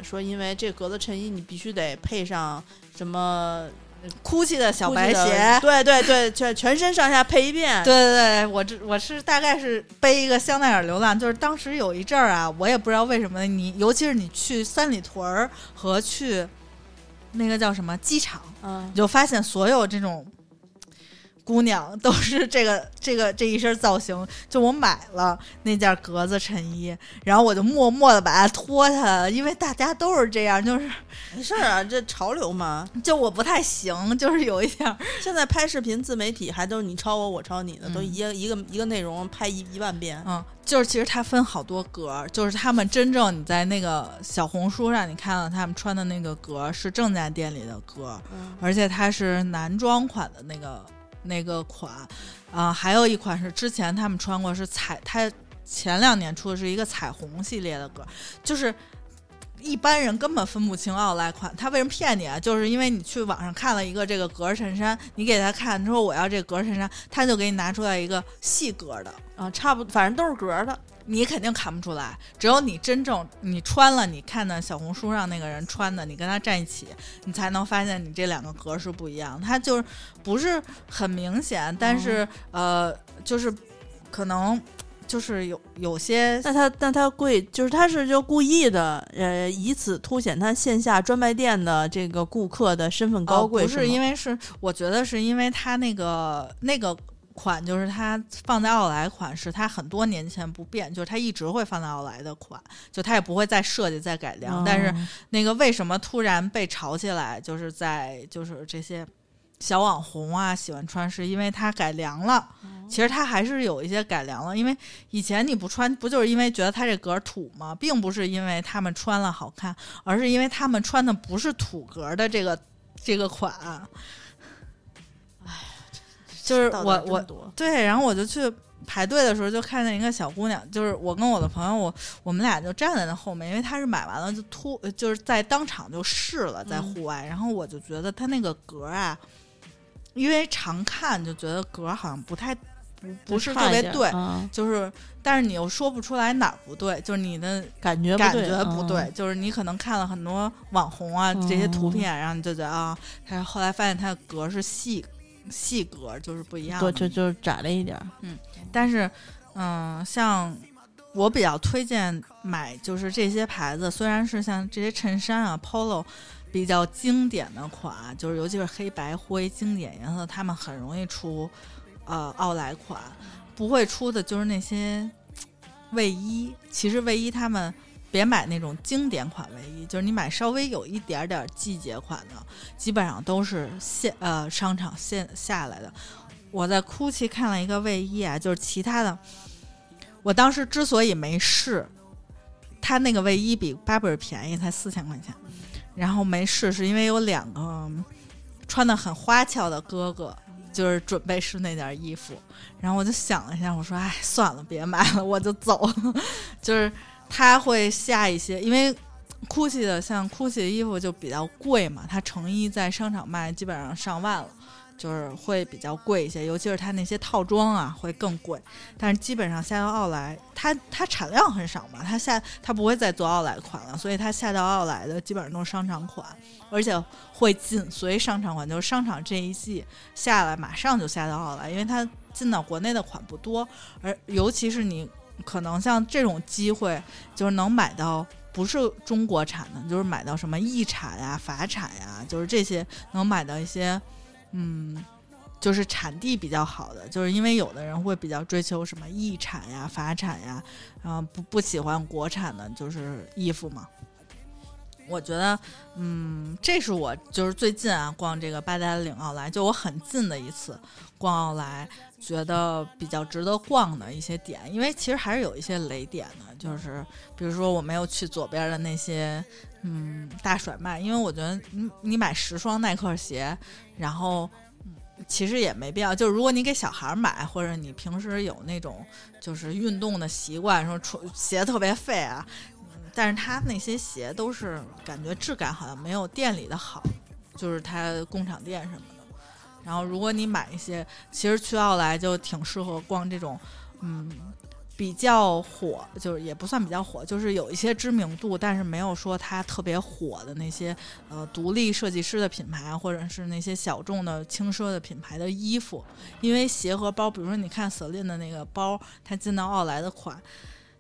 说，因为这格子衬衣你必须得配上什么 GUCCI 的小白鞋。对对对，全全身上下配一遍。对对对，我这我是大概是背一个香奈儿流浪，就是当时有一阵儿啊，我也不知道为什么你，尤其是你去三里屯儿和去那个叫什么机场，嗯。你，就发现所有这种姑娘都是这个 这个这一身造型。就我买了那件格子衬衣，然后我就默默的把它脱下来了，因为大家都是这样，就是没事儿啊，这潮流嘛。就我不太行，就是有一点儿 现在拍视频自媒体还都是你抄我，我抄你的，都嗯一个一个一个内容拍一一万遍。嗯，就是其实它分好多格儿，就是他们真正你在那个小红书上你看到他们穿的那个格儿是正价店里的格而且它是男装款的那个那个款，啊、还有一款是之前他们穿过是彩，它前两年出的是一个彩虹系列的格，就是。一般人根本分不清奥莱款，他为什么骗你啊？就是因为你去网上看了一个这个格衬衫，你给他看，你说我要这格衬衫，他就给你拿出来一个细格的，啊，差不反正都是格的。你肯定看不出来，只有你真正你穿了，你看到小红书上那个人穿的，你跟他站一起，你才能发现你这两个格是不一样。它就是不是很明显，但是、呃，就是可能就是有有些那他那他贵，就是他是就故意的，呃，以此凸显他线下专卖店的这个顾客的身份高贵。哦、不是因为为是，我觉得是因为他那个那个款，就是它放在奥莱款式，它很多年前不变，就是它一直会放在奥莱的款，就它也不会再设计再改良。但是哦那个为什么突然被炒起来，就是在就是这些小网红啊喜欢穿，是因为它改良了。哦其实它还是有一些改良了，因为以前你不穿，不就是因为觉得它这格儿土吗？并不是因为他们穿了好看，而是因为他们穿的不是土格儿的这个这个款。就是我我对，然后我就去排队的时候，就看见一个小姑娘，就是我跟我的朋友，我我们俩就站在那后面，因为她是买完了就突，就是在当场就试了，在户外，然后我就觉得她那个格儿啊，因为常看就觉得格儿好像不太不不是特别对，啊，就是但是你又说不出来哪儿不对，就是你的感觉感觉不对，嗯就是你可能看了很多网红啊、这些图片，然后你就觉得啊，他后来发现它的格是细细格，就是不一样对，就就窄了一点儿。但是，嗯，像我比较推荐买就是这些牌子，虽然是像这些衬衫啊、polo 比较经典的款啊，就是尤其是黑白灰经典颜色，他们很容易出呃奥莱款，不会出的就是那些卫衣。其实卫衣他们。别买那种经典款卫衣，就是你买稍微有一点点季节款的，基本上都是现呃商场现下来的。我在 GUCCI 看了一个卫衣啊，就是其他的，我当时之所以没试，它那个卫衣比 Burberry 便宜，才四千块钱，然后没试是因为有两个穿的很花俏的哥哥，就是准备试那件衣服，然后我就想了一下，我说，哎，算了，别买了，我就走，就是他会下一些，因为。GUCCI 的像 GUCCI 的衣服就比较贵嘛，它成衣在商场卖基本上上万了，就是会比较贵一些，尤其是它那些套装啊会更贵。但是基本上下到奥莱，它它产量很少嘛，它下它不会再做奥莱款了，所以它下到奥莱的基本上都是商场款，而且会紧随商场款，就是商场这一季下来马上就下到奥莱，因为它进到国内的款不多，而尤其是你可能像这种机会，就是能买到。不是中国产的，就是买到什么意产呀、法产呀，就是这些能买到一些，嗯，就是产地比较好的，就是因为有的人会比较追求什么意产呀、法产呀，然后不不喜欢国产的，就是衣服嘛。我觉得，嗯，这是我就是最近啊逛这个八达岭奥莱，就我很近的一次逛奥莱，觉得比较值得逛的一些点，因为其实还是有一些雷点的，就是比如说我没有去左边的那些，嗯，大甩卖，因为我觉得你你买十双耐克鞋，然后。其实也没必要，就是如果你给小孩买，或者你平时有那种就是运动的习惯，说穿鞋特别费啊，但是他那些鞋都是感觉质感好像没有店里的好，就是他工厂店什么的。然后如果你买一些，其实去奥莱就挺适合逛这种，嗯。比较火，就是也不算比较火，就是有一些知名度，但是没有说它特别火的那些呃独立设计师的品牌，或者是那些小众的轻奢的品牌的衣服。因为鞋和包，比如说你看 Celine 的那个包，它进到奥莱的款。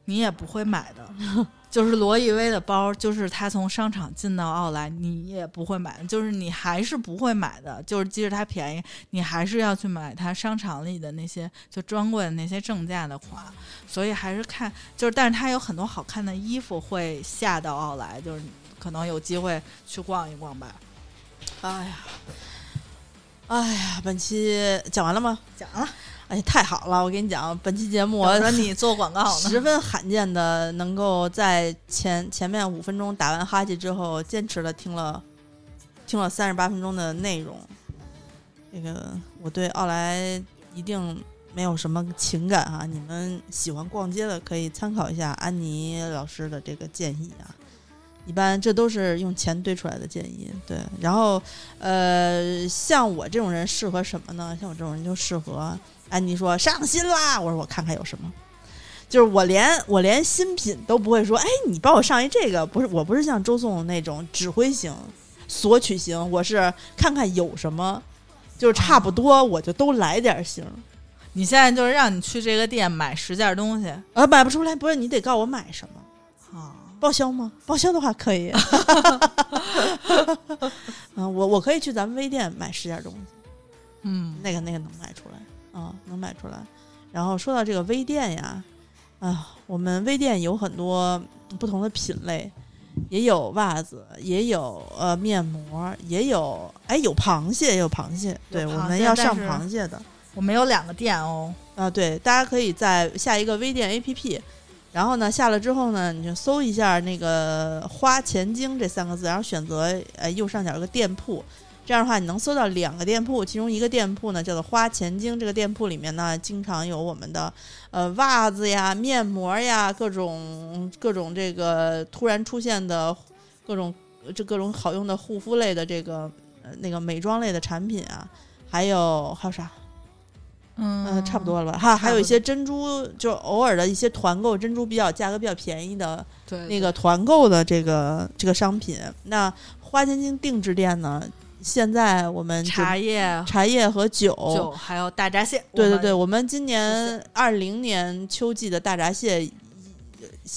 你也不会买的，就是罗意威的包，就是他从商场进到奥莱，你也不会买，就是你还是不会买的，就是即使它便宜，你还是要去买它商场里的那些就专柜的那些正价的款，所以还是看，就是但是它有很多好看的衣服会下到奥莱，就是可能有机会去逛一逛吧。哎呀，哎呀，本期讲完了吗？讲完了。哎，太好了！我跟你讲，本期节目我说你做广告十分罕见的能够在前前面五分钟打完哈欠之后，坚持了听了听了三十八分钟的内容。这个我对奥莱一定没有什么情感哈，你们喜欢逛街的可以参考一下安妮老师的这个建议啊。一般这都是用钱堆出来的建议，对。然后呃，像我这种人适合什么呢？像我这种人就适合。安妮说上新啦，我说我看看有什么，就是我连我连新品都不会说，哎，你帮我上一这个，不是我不是像周颂那种指挥型、索取型，我是看看有什么，就是差不多我就都来点型。你现在就是让你去这个店买十件东西，啊，买不出来，不是你得告诉我买什么啊？报销吗？报销的话可以。嗯，我我可以去咱们微店买十件东西，嗯，那个那个能卖出来。啊，能买出来。然后说到这个微店呀，啊，我们微店有很多不同的品类，也有袜子，也有呃面膜，也有哎有螃蟹，也有螃蟹。对，我们要上螃蟹的。我们有两个店哦。啊，对，大家可以在下一个微店 APP，然后呢下了之后呢，你就搜一下那个“花钱精”这三个字，然后选择呃右上角有个店铺。这样的话，你能搜到两个店铺，其中一个店铺呢叫做花钱精。这个店铺里面呢，经常有我们的呃袜子呀、面膜呀、各种各种这个突然出现的各种这各种好用的护肤类的这个呃那个美妆类的产品啊，还有还有啥？嗯，差不多了吧？哈，还有一些珍珠，就偶尔的一些团购珍珠比较价格比较便宜的，对那个团购的这个这个商品。那花钱精定制店呢？现在我们茶叶、茶叶和酒，酒还有大闸蟹。对对对，我们今年二零年秋季的大闸蟹，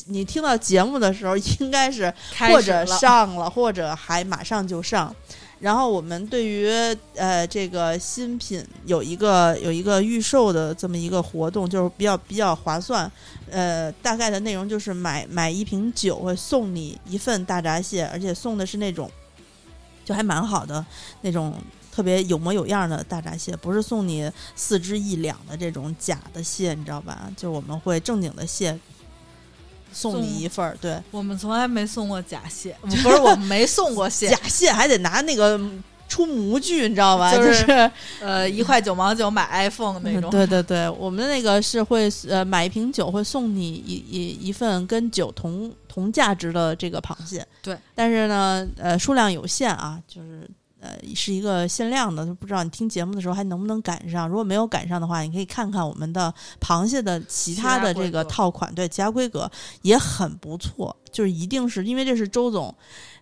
你听到节目的时候 应该是或者上了，或者还马上就上。然后我们对于呃这个新品有一个有一个预售的这么一个活动，就是比较比较划算。呃，大概的内容就是买买一瓶酒会送你一份大闸蟹，而且送的是那种。就还蛮好的，那种特别有模有样的大闸蟹，不是送你四只一两的这种假的蟹，你知道吧？就我们会正经的蟹送你一份儿。对，我们从来没送过假蟹，不是我们没送过蟹，假蟹还得拿那个出模具，你知道吧？就是呃一块九毛九买 iPhone 那种。对对对，我们那个是会呃买一瓶酒会送你一一一份跟酒同。同价值的这个螃蟹，对，但是呢，呃，数量有限啊，就是呃，是一个限量的，就不知道你听节目的时候还能不能赶上。如果没有赶上的话，你可以看看我们的螃蟹的其他的这个套款，对，其他规格也很不错，就是一定是因为这是周总。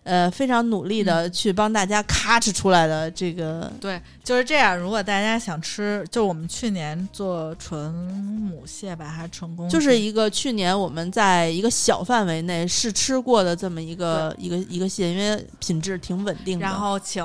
呃，非常努力的去帮大家咔哧出来的这个，对，就是这样。如果大家想吃，就我们去年做纯母蟹吧，还是纯公，就是一个去年我们在一个小范围内试吃过的这么一个一个一个蟹，因为品质挺稳定的。然后请。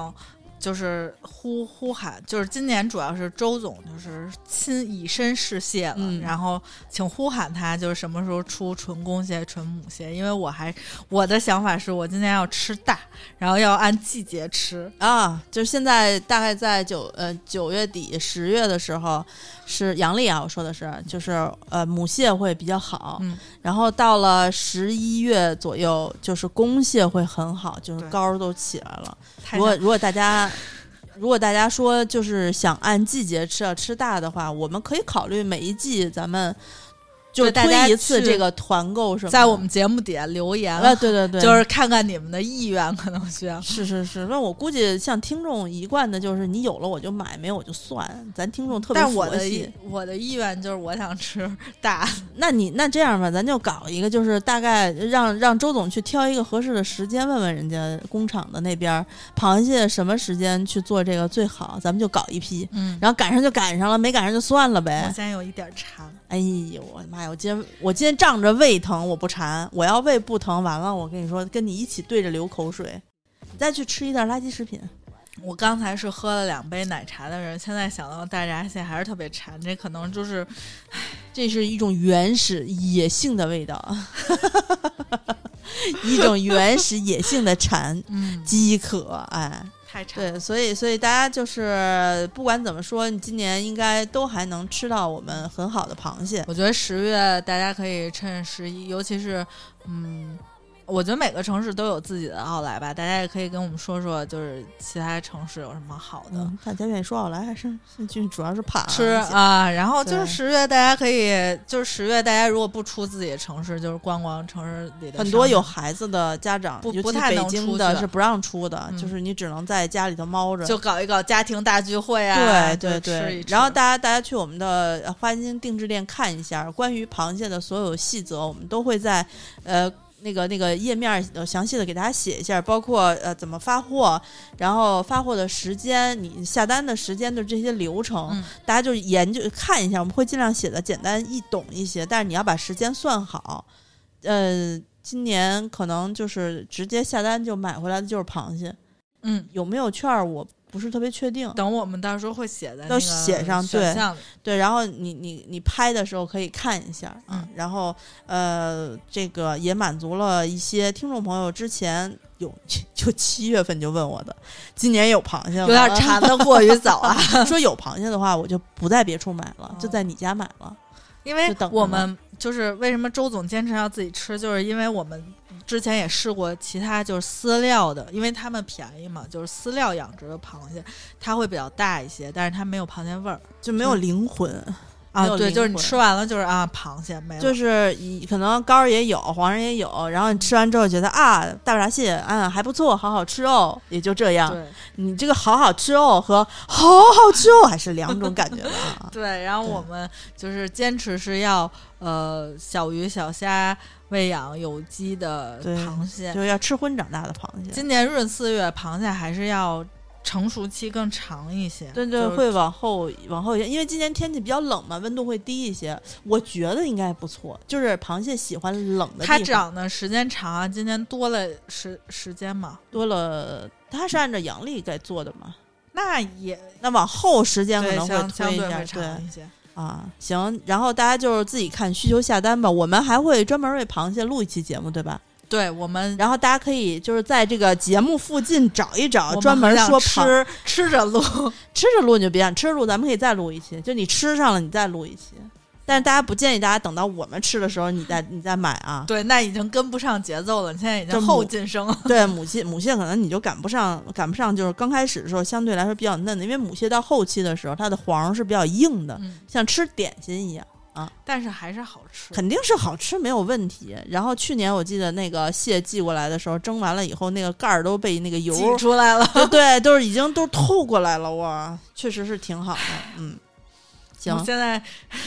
就是呼呼喊，就是今年主要是周总就是亲以身试蟹了，嗯。然后请呼喊他，就是什么时候出纯公蟹、纯母蟹，因为我还我的想法是我今年要吃大，然后要按季节吃，啊，就是现在大概在九呃九月底十月的时候是阳历啊，我说的是就是呃母蟹会比较好，嗯。然后到了十一月左右就是公蟹会很好，就是对。膏儿都起来了。如果如果大家如果大家说就是想按季节吃要吃大的话，我们可以考虑每一季咱们就对大家推一次这个团购什么，在我们节目底下留言，啊，对对对，就是看看你们的意愿，可能需要。是是是，那我估计像听众一贯的就是你有了我就买，没有我就算。咱听众特别但我的佛系意我的意愿就是我想吃 大，那你那这样吧，咱就搞一个，就是大概让让周总去挑一个合适的时间，问问人家工厂的那边儿螃蟹什么时间去做这个最好，咱们就搞一批。嗯，然后赶上就赶上了，没赶上就算了我呗现。在有一点馋。哎呦，我的妈呀！我今天我今天仗着胃疼，我不馋；我要胃不疼，完了，我跟你说，跟你一起对着流口水。你再去吃一袋垃圾食品，我刚才是喝了两杯奶茶的人，现在想到大闸蟹还是特别馋，这可能就是这是一种原始野性的味道，一种原始野性的馋嗯饥渴，哎，对，所以所以大家就是不管怎么说，你今年应该都还能吃到我们很好的螃蟹。我觉得十月大家可以趁十一，尤其是嗯。我觉得每个城市都有自己的奥莱吧，大家也可以跟我们说说，就是其他城市有什么好的、嗯，大家愿意说奥莱还是就主要是怕吃啊。然后就是十月，大家可以就是十月，大家如果不出自己的城市，就是逛逛城市里的很多有孩子的家长，不不太能出京的是不让出的，嗯就是你只能在家里头猫着。就搞一搞家庭大聚会啊，对对对吃吃然后大家大家去我们的呃花金定制店看一下，关于螃蟹的所有细则，我们都会在呃。那个那个页面儿呃详细的给大家写一下，包括呃怎么发货，然后发货的时间，你下单的时间的这些流程，嗯。大家就研究看一下，我们会尽量写的简单易懂一些，但是你要把时间算好。呃，今年可能就是直接下单就买回来的就是螃蟹，嗯，有没有券儿我不是特别确定。等我们到时候会写在都那写上对对，然后你你你拍的时候可以看一下啊，嗯然后呃，这个也满足了一些听众朋友之前有就七月份就问我的，今年有螃蟹吗？有点馋的过于早啊，说有螃蟹的话，我就不在别处买了，就哦在你家买了。因为等我们就是为什么周总坚持要自己吃，就是因为我们之前也试过其他就是饲料的，因为它们便宜嘛，就是饲料养殖的螃蟹，它会比较大一些，但是它没有螃蟹味儿就没有灵魂，没啊。对，就是你吃完了就是啊，螃蟹没了，就是以可能膏儿也有，黄儿也有，然后你吃完之后觉得啊，大闸蟹嗯还不错，好好吃哦，也就这样。你这个好好吃哦和好好吃哦还是两种感觉的啊。对，然后我们就是坚持是要呃小鱼小虾喂养有机的螃蟹，就是要吃荤长大的螃蟹。今年闰四月，螃蟹还是要成熟期更长一些。对对，就是会往后往后一些，因为今年天气比较冷嘛，温度会低一些。我觉得应该不错，就是螃蟹喜欢冷的地它。长的时间长啊，今年多了时时间嘛，多了，它是按照阳历在做的嘛。那也那往后时间可能会推一下，长一些。啊，行。然后大家就是自己看需求下单吧。我们还会专门为螃蟹录一期节目，对吧？对我们，然后大家可以就是在这个节目附近找一找，专门说吃吃着录，吃着录你就别想，吃着录咱们可以再录一期，就你吃上了你再录一期。但是大家不建议大家等到我们吃的时候你再你再买啊。对，那已经跟不上节奏了，你现在已经后母晋升了。对母蟹，母蟹可能你就赶不上，赶不上，就是刚开始的时候相对来说比较嫩的，因为母蟹到后期的时候它的黄是比较硬的，嗯，像吃点心一样啊，但是还是好吃。肯定是好吃没有问题。然后去年我记得那个蟹寄过来的时候，蒸完了以后那个盖儿都被那个油挤出来了，就对，都是已经都透过来了，哇，确实是挺好的，嗯，行我，现在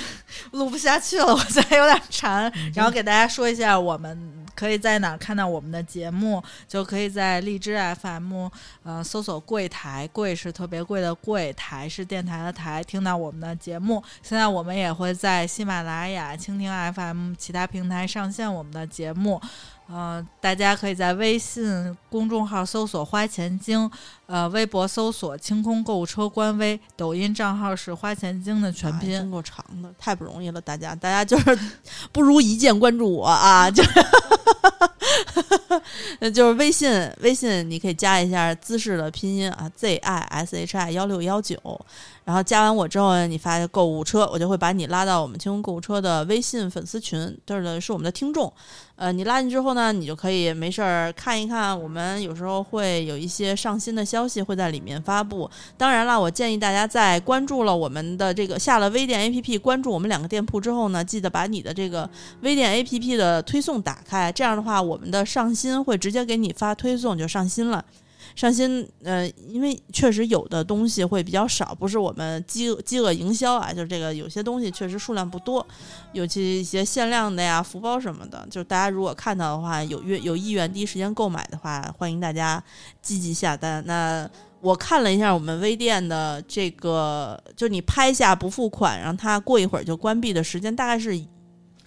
录不下去了，我现在有点馋。然后给大家说一下，我们可以在哪儿看到我们的节目，就可以在荔枝 FM，呃，搜索“柜台”，柜是特别贵的柜，台是电台的台，听到我们的节目。现在我们也会在喜马拉雅、蜻蜓 FM 其他平台上线我们的节目。呃，大家可以在微信公众号搜索“花钱精”，呃，微博搜索“清空购物车”官微，抖音账号是“花钱精”的全拼。真够长的，太不容易了，大家，大家就是 不如一键关注我啊！就是，就是微信，微信你可以加一下姿势的拼音啊，z i s h i 幺六幺九。然后加完我之后呢，你发购物车，我就会把你拉到我们清空购物车的微信粉丝群，这儿的是我们的听众。呃，你拉进之后呢，你就可以没事儿看一看，我们有时候会有一些上新的消息会在里面发布。当然了，我建议大家在关注了我们的这个下了微店 APP，关注我们两个店铺之后呢，记得把你的这个微店 APP 的推送打开，这样的话，我们的上新会直接给你发推送，就上新了。上新，呃，因为确实有的东西会比较少，不是我们饥饿饥饿营销啊，就是这个有些东西确实数量不多，尤其一些限量的呀、福包什么的，就是大家如果看到的话，有愿有意愿第一时间购买的话，欢迎大家积极下单。那我看了一下我们微店的这个，就你拍下不付款，然后它过一会儿就关闭的时间大概是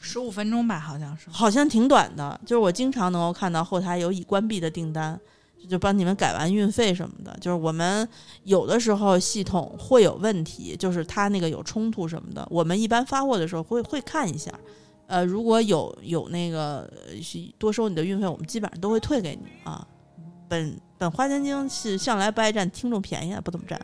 十五分钟吧，好像是，好像挺短的。就是我经常能够看到后台有已关闭的订单。就帮你们改完运费什么的，就是我们有的时候系统会有问题，就是它那个有冲突什么的，我们一般发货的时候会会看一下，呃，如果有有那个多收你的运费，我们基本上都会退给你啊。本本花钱精是向来不爱占听众便宜，不怎么占。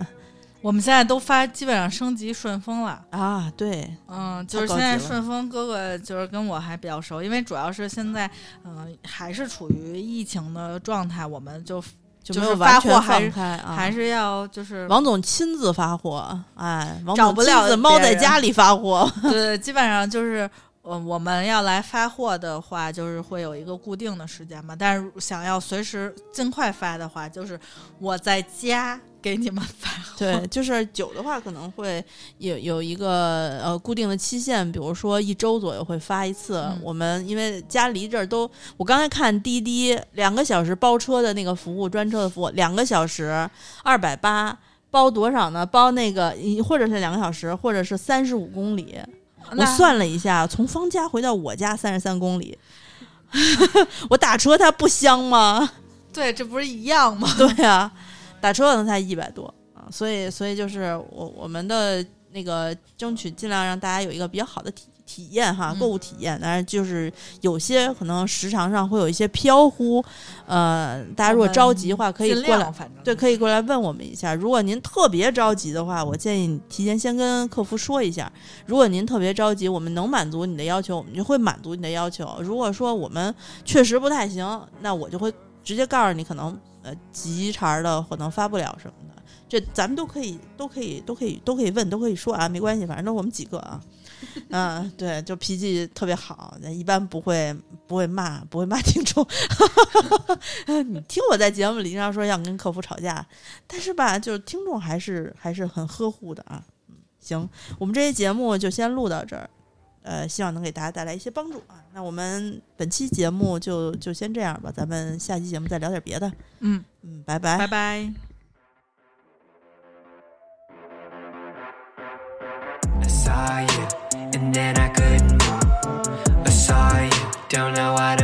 我们现在都发，基本上升级顺丰了啊！对，嗯，就是现在顺丰哥哥就是跟我还比较熟，因为主要是现在嗯还是处于疫情的状态，我们就就是发货还是还是要就是王总亲自发货，哎，找不了猫在家里发货，对，基本上就是。呃，我们要来发货的话，就是会有一个固定的时间嘛。但是想要随时尽快发的话，就是我在家给你们发。对，就是酒的话，可能会有有一个呃固定的期限，比如说一周左右会发一次。我们因为家离这儿都，我刚才看滴滴两个小时包车的那个服务，专车的服务，两个小时二百八，包多少呢？包那个，或者是两个小时，或者是三十五公里。我算了一下，从方家回到我家三十三公里，我打车它不香吗？对，这不是一样吗？对呀，打车可能才一百多啊，所以所以就是我我们的那个争取尽量让大家有一个比较好的体。体验哈，购物体验，当然就是有些可能时长上会有一些飘忽，呃，大家如果着急的话，可以过来，对，可以过来问我们一下。如果您特别着急的话，我建议你提前先跟客服说一下。如果您特别着急，我们能满足你的要求，我们就会满足你的要求。如果说我们确实不太行，那我就会直接告诉你，可能呃急茬的可能发不了什么的。这咱们都可以，都可以，都可以，都可以问，都可以说啊，没关系，反正都我们几个啊。嗯，对，就脾气特别好，一般不会不会骂，不会骂听众。你听我在节目里经常说要跟客服吵架，但是吧，就是听众还是还是很呵护的啊。嗯，行，我们这期节目就先录到这儿，呃希望能给大家带来一些帮助啊。那我们本期节目就就先这样吧咱们下期节目再聊点别的。嗯。嗯拜拜。拜拜。I saw you and then i couldn't i saw you don't know why